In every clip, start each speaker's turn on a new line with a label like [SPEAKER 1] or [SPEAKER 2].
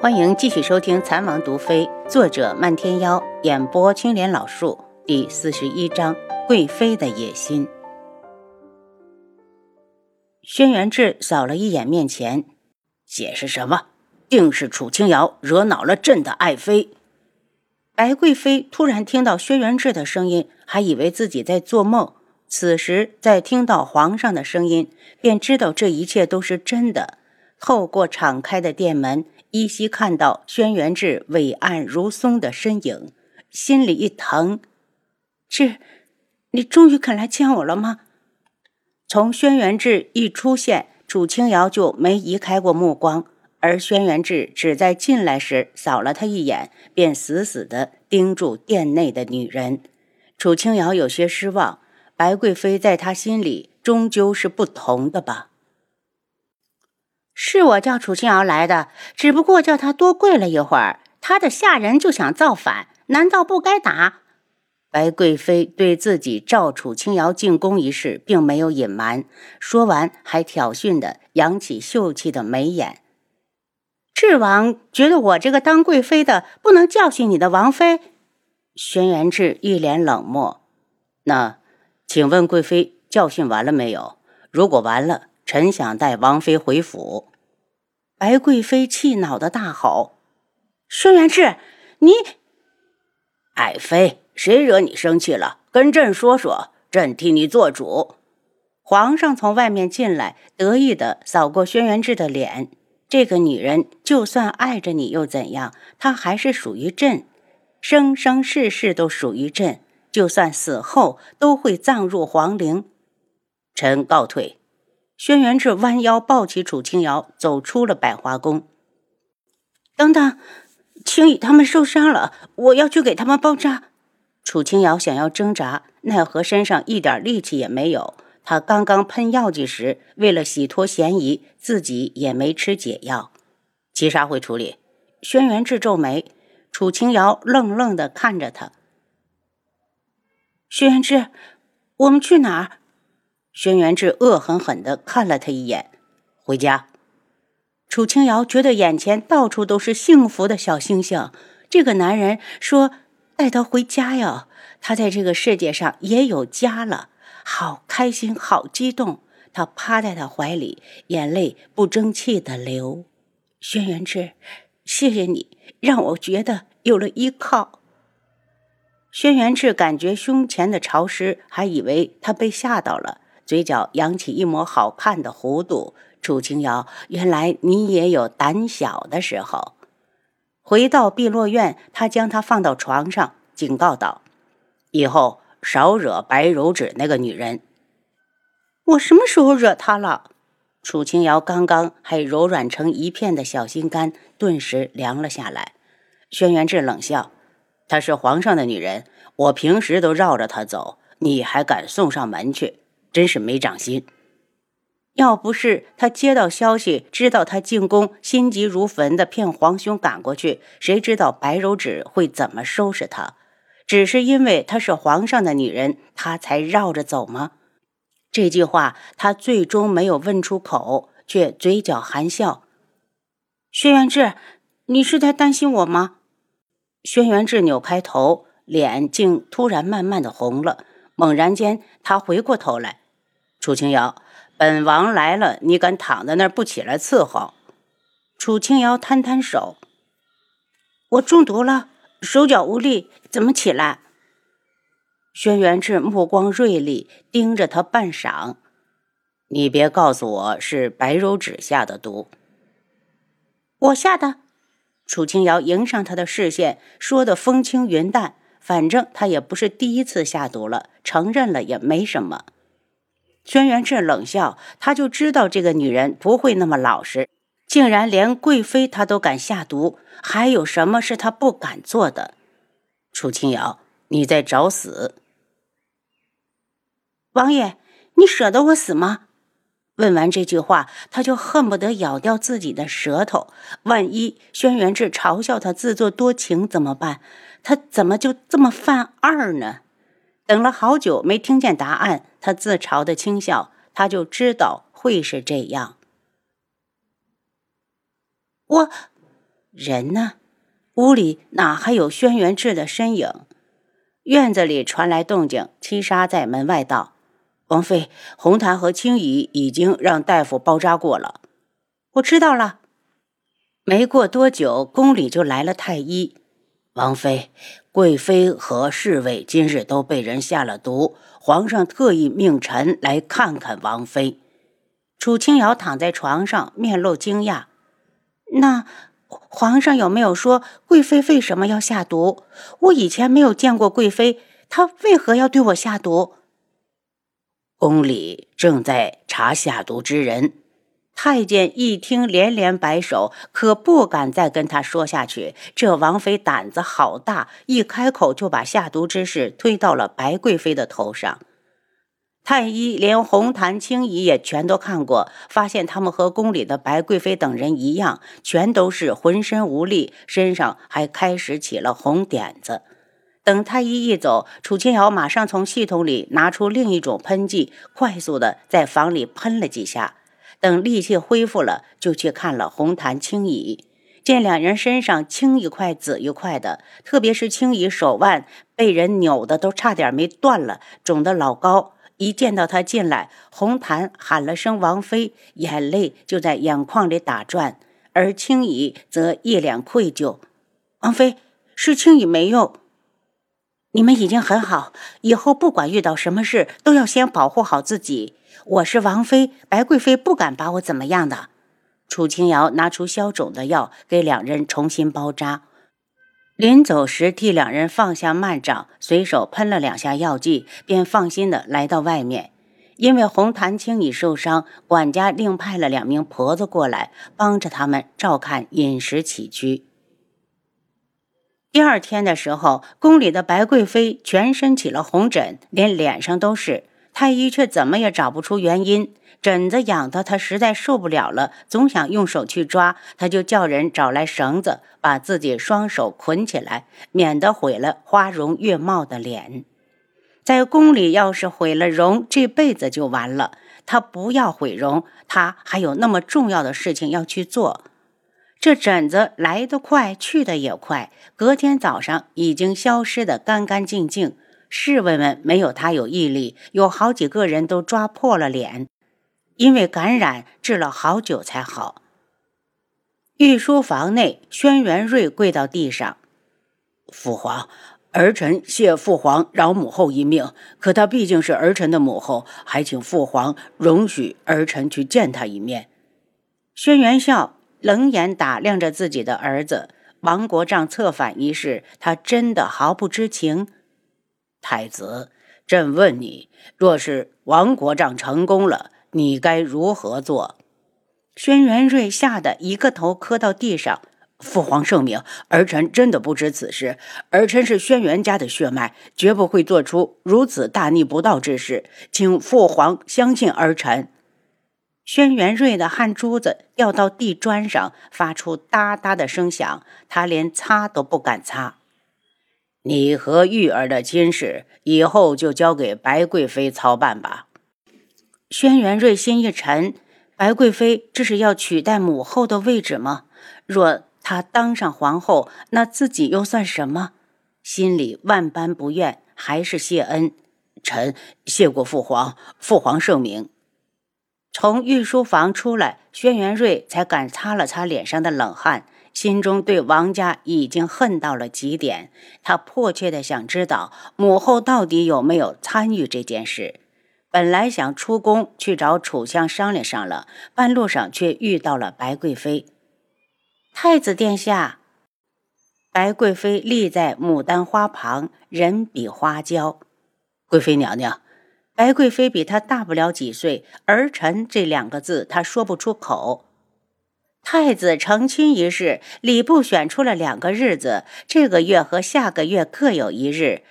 [SPEAKER 1] 欢迎继续收听《残王毒妃》，作者漫天妖，演播青莲老树，第四十一章：贵妃的野心。轩辕志扫了一眼面前，
[SPEAKER 2] 解释什么？定是楚清瑶惹恼了朕的爱妃。
[SPEAKER 1] 白贵妃突然听到轩辕志的声音，还以为自己在做梦。此时再听到皇上的声音，便知道这一切都是真的。透过敞开的殿门。依稀看到轩辕志伟岸如松的身影，心里一疼。志，你终于肯来见我了吗？从轩辕志一出现，楚清瑶就没移开过目光，而轩辕志只在进来时扫了他一眼，便死死地盯住殿内的女人。楚清瑶有些失望，白贵妃在他心里终究是不同的吧。是我叫楚清瑶来的，只不过叫他多跪了一会儿，他的下人就想造反，难道不该打？白贵妃对自己召楚清瑶进宫一事并没有隐瞒，说完还挑衅的扬起秀气的眉眼。智王觉得我这个当贵妃的不能教训你的王妃？轩辕志一脸冷漠。
[SPEAKER 2] 那，请问贵妃教训完了没有？如果完了，臣想带王妃回府。
[SPEAKER 1] 白贵妃气恼的大吼：“轩辕志，你
[SPEAKER 2] 爱妃，谁惹你生气了？跟朕说说，朕替你做主。”
[SPEAKER 1] 皇上从外面进来，得意的扫过轩辕志的脸。这个女人就算爱着你又怎样？她还是属于朕，生生世世都属于朕。就算死后，都会葬入皇陵。
[SPEAKER 2] 臣告退。
[SPEAKER 1] 轩辕志弯腰抱起楚清瑶，走出了百花宫。等等，青羽他们受伤了，我要去给他们包扎。楚清瑶想要挣扎，奈何身上一点力气也没有。他刚刚喷药剂时，为了洗脱嫌疑，自己也没吃解药。
[SPEAKER 2] 七杀会处理。
[SPEAKER 1] 轩辕志皱眉，楚清瑶愣愣的看着他。轩辕志，我们去哪儿？轩辕志恶狠狠地看了他一眼，
[SPEAKER 2] 回家。
[SPEAKER 1] 楚清瑶觉得眼前到处都是幸福的小星星。这个男人说带她回家呀，她在这个世界上也有家了，好开心，好激动。她趴在他怀里，眼泪不争气的流。轩辕志，谢谢你，让我觉得有了依靠。轩辕志感觉胸前的潮湿，还以为他被吓到了。嘴角扬起一抹好看的弧度，楚清瑶，原来你也有胆小的时候。回到碧落院，他将她放到床上，警告道：“
[SPEAKER 2] 以后少惹白柔指那个女人。”
[SPEAKER 1] 我什么时候惹她了？楚清瑶刚刚还柔软成一片的小心肝，顿时凉了下来。
[SPEAKER 2] 轩辕志冷笑：“她是皇上的女人，我平时都绕着她走，你还敢送上门去？”真是没长心！
[SPEAKER 1] 要不是他接到消息，知道他进宫，心急如焚的骗皇兄赶过去，谁知道白柔指会怎么收拾他？只是因为她是皇上的女人，他才绕着走吗？这句话他最终没有问出口，却嘴角含笑。轩辕志，你是在担心我吗？轩辕志扭开头，脸竟突然慢慢的红了。猛然间，他回过头来。
[SPEAKER 2] 楚清瑶，本王来了，你敢躺在那儿不起来伺候？
[SPEAKER 1] 楚清瑶摊摊手：“我中毒了，手脚无力，怎么起来？”轩辕志目光锐利，盯着他半晌：“
[SPEAKER 2] 你别告诉我是白柔指下的毒。”
[SPEAKER 1] 我下的。楚清瑶迎上他的视线，说的风轻云淡：“反正他也不是第一次下毒了，承认了也没什么。”轩辕志冷笑，他就知道这个女人不会那么老实，竟然连贵妃她都敢下毒，还有什么是她不敢做的？
[SPEAKER 2] 楚清瑶，你在找死！
[SPEAKER 1] 王爷，你舍得我死吗？问完这句话，他就恨不得咬掉自己的舌头。万一轩辕志嘲笑他自作多情怎么办？他怎么就这么犯二呢？等了好久没听见答案，他自嘲的轻笑，他就知道会是这样。我，人呢？屋里哪还有轩辕志的身影？院子里传来动静，七杀在门外道：“
[SPEAKER 2] 王妃，红檀和青姨已经让大夫包扎过了。”
[SPEAKER 1] 我知道了。没过多久，宫里就来了太医。
[SPEAKER 2] 王妃，贵妃和侍卫今日都被人下了毒，皇上特意命臣来看看王妃。
[SPEAKER 1] 楚清瑶躺在床上，面露惊讶。那皇上有没有说贵妃为什么要下毒？我以前没有见过贵妃，她为何要对我下毒？
[SPEAKER 2] 宫里正在查下毒之人。
[SPEAKER 1] 太监一听，连连摆手，可不敢再跟他说下去。这王妃胆子好大，一开口就把下毒之事推到了白贵妃的头上。太医连红檀、青仪也全都看过，发现他们和宫里的白贵妃等人一样，全都是浑身无力，身上还开始起了红点子。等太医一走，楚清瑶马上从系统里拿出另一种喷剂，快速的在房里喷了几下。等力气恢复了，就去看了红檀、青姨，见两人身上青一块紫一块的，特别是青姨手腕被人扭的都差点没断了，肿得老高。一见到他进来，红檀喊了声“王妃”，眼泪就在眼眶里打转，而青姨则一脸愧疚：“王妃，是青怡没用。你们已经很好，以后不管遇到什么事，都要先保护好自己。”我是王妃，白贵妃不敢把我怎么样的。楚清瑶拿出消肿的药，给两人重新包扎。临走时，替两人放下幔帐，随手喷了两下药剂，便放心的来到外面。因为红檀青已受伤，管家另派了两名婆子过来，帮着他们照看饮食起居。第二天的时候，宫里的白贵妃全身起了红疹，连脸上都是。太医却怎么也找不出原因，疹子痒得他实在受不了了，总想用手去抓，他就叫人找来绳子，把自己双手捆起来，免得毁了花容月貌的脸。在宫里，要是毁了容，这辈子就完了。他不要毁容，他还有那么重要的事情要去做。这疹子来得快，去得也快，隔天早上已经消失得干干净净。侍卫们没有他有毅力，有好几个人都抓破了脸，因为感染治了好久才好。御书房内，轩辕睿跪到地上：“
[SPEAKER 2] 父皇，儿臣谢父皇饶母后一命。可她毕竟是儿臣的母后，还请父皇容许儿臣去见她一面。”
[SPEAKER 1] 轩辕笑冷眼打量着自己的儿子，王国丈策反一事，他真的毫不知情。
[SPEAKER 2] 太子，朕问你：若是王国丈成功了，你该如何做？
[SPEAKER 1] 轩辕睿吓得一个头磕到地上。
[SPEAKER 2] 父皇圣明，儿臣真的不知此事。儿臣是轩辕家的血脉，绝不会做出如此大逆不道之事，请父皇相信儿臣。
[SPEAKER 1] 轩辕睿的汗珠子掉到地砖上，发出哒哒的声响，他连擦都不敢擦。
[SPEAKER 2] 你和玉儿的亲事，以后就交给白贵妃操办吧。
[SPEAKER 1] 轩辕睿心一沉，白贵妃这是要取代母后的位置吗？若她当上皇后，那自己又算什么？心里万般不愿，还是谢恩。
[SPEAKER 2] 臣谢过父皇，父皇圣明。
[SPEAKER 1] 从御书房出来，轩辕睿才敢擦了擦脸上的冷汗。心中对王家已经恨到了极点，他迫切的想知道母后到底有没有参与这件事。本来想出宫去找楚相商量商量，半路上却遇到了白贵妃。太子殿下，白贵妃立在牡丹花旁，人比花娇。
[SPEAKER 2] 贵妃娘娘，
[SPEAKER 1] 白贵妃比她大不了几岁，儿臣这两个字她说不出口。太子成亲一事，礼部选出了两个日子，这个月和下个月各有一日，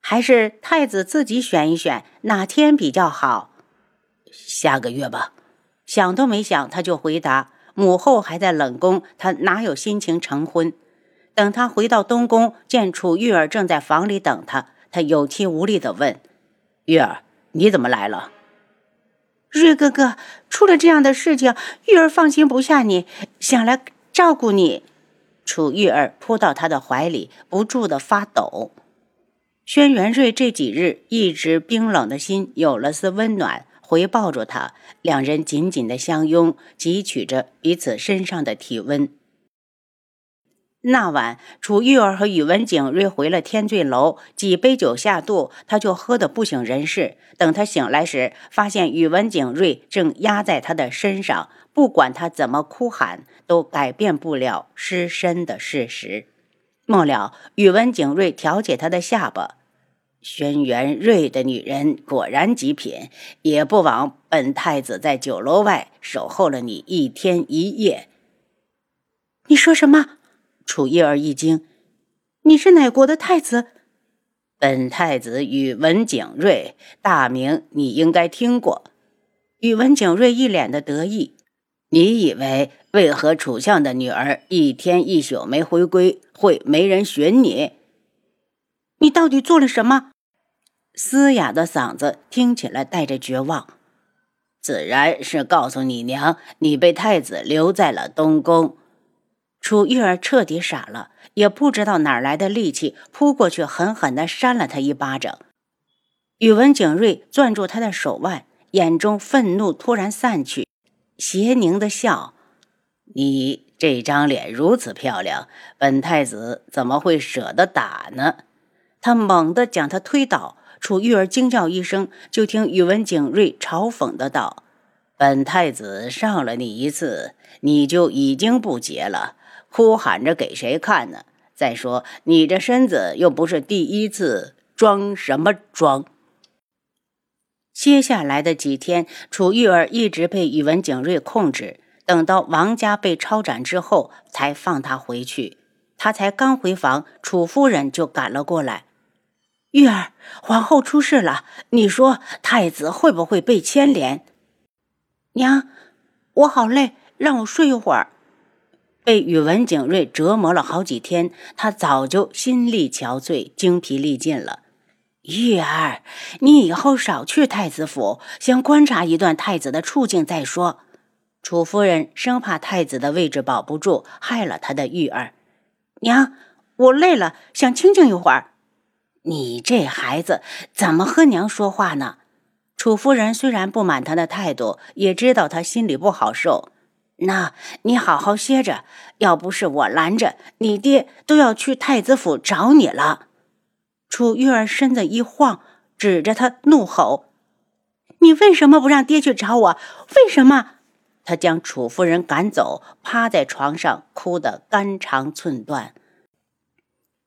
[SPEAKER 1] 还是太子自己选一选哪天比较好？
[SPEAKER 2] 下个月吧。
[SPEAKER 1] 想都没想，他就回答：“母后还在冷宫，他哪有心情成婚？”等他回到东宫，见楚玉儿正在房里等他，他有气无力地问：“
[SPEAKER 2] 玉儿，你怎么来了？”
[SPEAKER 1] 瑞哥哥，出了这样的事情，玉儿放心不下你，想来照顾你。楚玉儿扑到他的怀里，不住的发抖。轩辕瑞这几日一直冰冷的心有了丝温暖，回抱着他，两人紧紧的相拥，汲取着彼此身上的体温。那晚，楚玉儿和宇文景睿回了天醉楼，几杯酒下肚，他就喝得不省人事。等他醒来时，发现宇文景睿正压在他的身上，不管他怎么哭喊，都改变不了失身的事实。末了，宇文景睿挑起他的下巴：“轩辕睿的女人果然极品，也不枉本太子在酒楼外守候了你一天一夜。”
[SPEAKER 2] 你说什么？楚玉儿一惊：“你是哪国的太子？”
[SPEAKER 1] 本太子宇文景睿，大名你应该听过。宇文景睿一脸的得意：“你以为为何楚相的女儿一天一宿没回归，会没人寻你？
[SPEAKER 2] 你到底做了什么？”
[SPEAKER 1] 嘶哑的嗓子听起来带着绝望。自然是告诉你娘，你被太子留在了东宫。楚玉儿彻底傻了，也不知道哪来的力气，扑过去狠狠地扇了他一巴掌。宇文景睿攥住他的手腕，眼中愤怒突然散去，邪狞的笑：“你这张脸如此漂亮，本太子怎么会舍得打呢？”他猛地将他推倒，楚玉儿惊叫一声，就听宇文景睿嘲讽的道：“本太子上了你一次，你就已经不结了。”哭喊着给谁看呢？再说你这身子又不是第一次，装什么装？接下来的几天，楚玉儿一直被宇文景睿控制，等到王家被抄斩之后，才放他回去。他才刚回房，楚夫人就赶了过来：“
[SPEAKER 2] 玉儿，皇后出事了，你说太子会不会被牵连？”娘，我好累，让我睡一会儿。
[SPEAKER 1] 被宇文景睿折磨了好几天，他早就心力憔悴、精疲力尽了。玉儿，你以后少去太子府，先观察一段太子的处境再说。楚夫人生怕太子的位置保不住，害了他的玉儿。
[SPEAKER 2] 娘，我累了，想清静一会儿。
[SPEAKER 1] 你这孩子怎么和娘说话呢？楚夫人虽然不满他的态度，也知道他心里不好受。那你好好歇着，要不是我拦着，你爹都要去太子府找你了。
[SPEAKER 2] 楚玉儿身子一晃，指着他怒吼：“你为什么不让爹去找我？为什么？”
[SPEAKER 1] 他将楚夫人赶走，趴在床上哭得肝肠寸断。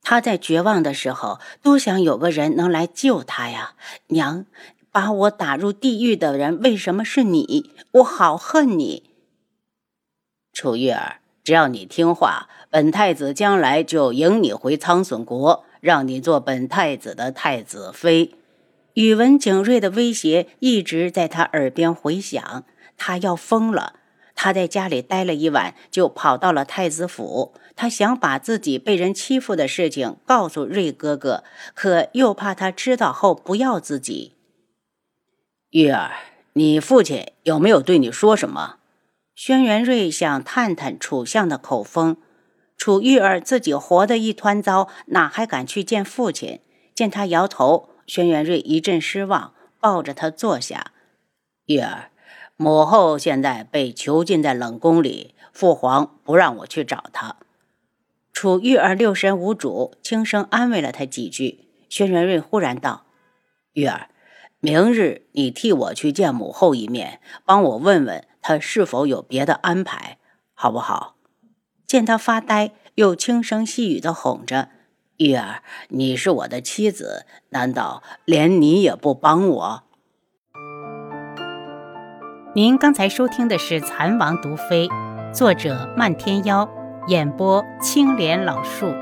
[SPEAKER 1] 他在绝望的时候，多想有个人能来救他呀！娘，把我打入地狱的人为什么是你？我好恨你！楚玉儿，只要你听话，本太子将来就迎你回苍隼国，让你做本太子的太子妃。宇文景睿的威胁一直在他耳边回响，他要疯了。他在家里待了一晚，就跑到了太子府。他想把自己被人欺负的事情告诉瑞哥哥，可又怕他知道后不要自己。玉儿，你父亲有没有对你说什么？轩辕睿想探探楚相的口风，楚玉儿自己活得一团糟，哪还敢去见父亲？见他摇头，轩辕睿一阵失望，抱着他坐下。玉儿，母后现在被囚禁在冷宫里，父皇不让我去找她。楚玉儿六神无主，轻声安慰了他几句。轩辕睿忽然道：“玉儿，明日你替我去见母后一面，帮我问问。”他是否有别的安排，好不好？见他发呆，又轻声细语的哄着：“玉儿，你是我的妻子，难道连你也不帮我？”
[SPEAKER 3] 您刚才收听的是《蚕王毒妃》，作者漫天妖，演播青莲老树。